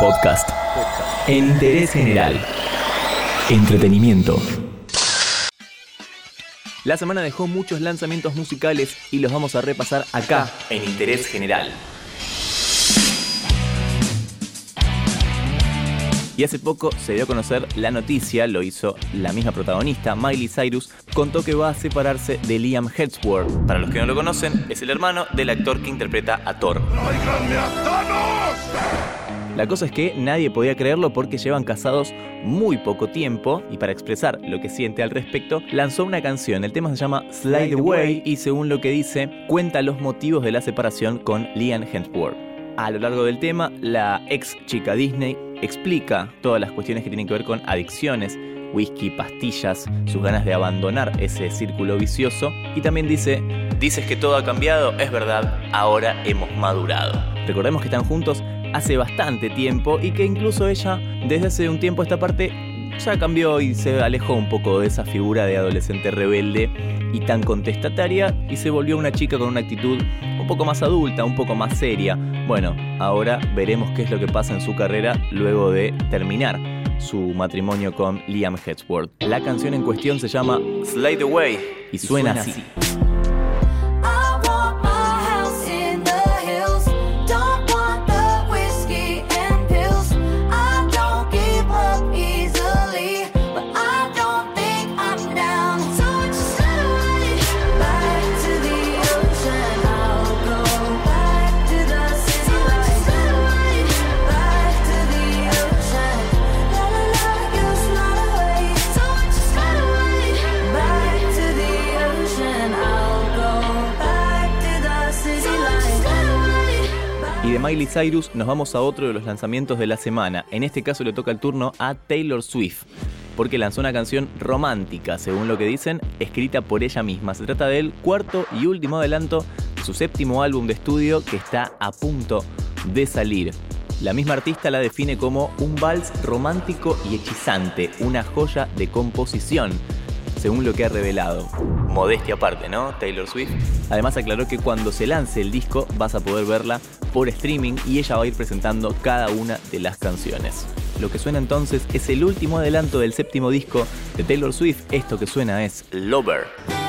Podcast. En interés general. Entretenimiento. La semana dejó muchos lanzamientos musicales y los vamos a repasar acá, en Interés General. Y hace poco se dio a conocer la noticia, lo hizo la misma protagonista, Miley Cyrus, contó que va a separarse de Liam Hemsworth. Para los que no lo conocen, es el hermano del actor que interpreta a Thor. La cosa es que nadie podía creerlo porque llevan casados muy poco tiempo y para expresar lo que siente al respecto lanzó una canción. El tema se llama Slide Away y según lo que dice cuenta los motivos de la separación con Liam Hemsworth. A lo largo del tema, la ex chica Disney explica todas las cuestiones que tienen que ver con adicciones, whisky, pastillas, sus ganas de abandonar ese círculo vicioso y también dice, dices que todo ha cambiado, es verdad, ahora hemos madurado. Recordemos que están juntos hace bastante tiempo y que incluso ella desde hace un tiempo esta parte ya cambió y se alejó un poco de esa figura de adolescente rebelde y tan contestataria y se volvió una chica con una actitud un poco más adulta, un poco más seria. Bueno, ahora veremos qué es lo que pasa en su carrera luego de terminar su matrimonio con Liam Hemsworth. La canción en cuestión se llama Slide Away y suena, así. Miley Cyrus nos vamos a otro de los lanzamientos de la semana. En este caso le toca el turno a Taylor Swift, porque lanzó una canción romántica, según lo que dicen, escrita por ella misma. Se trata del cuarto y último adelanto de su séptimo álbum de estudio que está a punto de salir. La misma artista la define como un vals romántico y hechizante, una joya de composición según lo que ha revelado. Modestia aparte, ¿no? Taylor Swift. Además aclaró que cuando se lance el disco vas a poder verla por streaming y ella va a ir presentando cada una de las canciones. Lo que suena entonces es el último adelanto del séptimo disco de Taylor Swift. Esto que suena es Lover.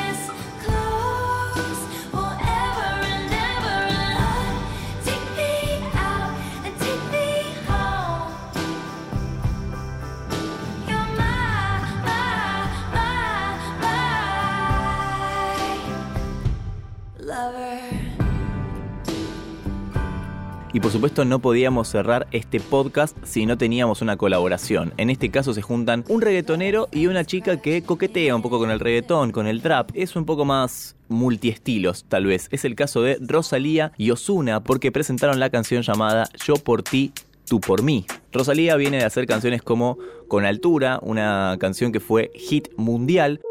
Y por supuesto no podíamos cerrar este podcast si no teníamos una colaboración. En este caso se juntan un reggaetonero y una chica que coquetea un poco con el reggaetón, con el trap. Es un poco más multiestilos, tal vez. Es el caso de Rosalía y Osuna porque presentaron la canción llamada Yo por ti, tú por mí. Rosalía viene de hacer canciones como Con Altura, una canción que fue hit mundial.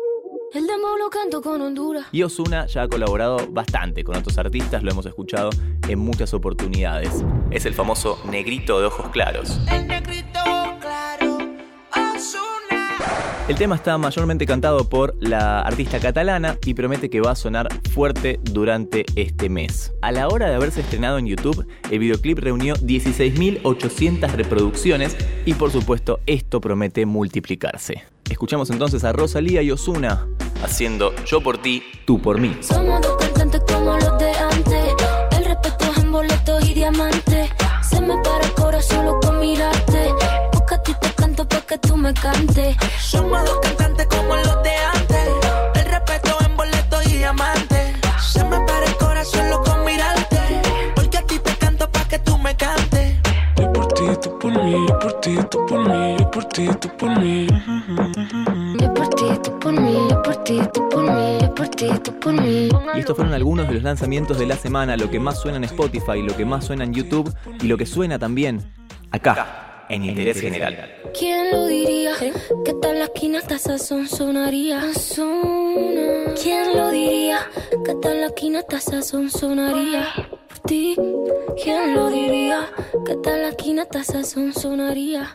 El demo lo canto con Honduras. Y Osuna ya ha colaborado bastante con otros artistas, lo hemos escuchado en muchas oportunidades. Es el famoso negrito de ojos claros. El negrito claro, Osuna. El tema está mayormente cantado por la artista catalana y promete que va a sonar fuerte durante este mes. A la hora de haberse estrenado en YouTube, el videoclip reunió 16.800 reproducciones y por supuesto esto promete multiplicarse. Escuchamos entonces a Rosalía y Osuna haciendo Yo por ti, tú por mí. Somos dos cantantes como los de antes. El respeto es en boletos y diamantes. Se me para el corazón solo con mirarte. Porque a ti te canto para que tú me cantes. Somos dos cantantes como los de antes. El respeto en boletos y diamantes. Se me para el corazón solo con mirarte. Porque a ti te canto para que tú me cantes. Yo por ti, tú por mí, yo por ti, tú por mí, ti, tú por mí. Yo por ti, tú por mí, yo por ti, tú por mí, yo por ti, tú por mí. Y estos fueron algunos de los lanzamientos de la semana, lo que más suena en Spotify, lo que más suena en YouTube y lo que suena también acá, en Interés General. ¿Quién lo diría? Que tal la esquina hasta sazón sonaría. ¿Quién lo diría? Que tal la esquina hasta sazón sonaría. Por ti, ¿quién lo diría? Que tal la esquina hasta sazón sonaría.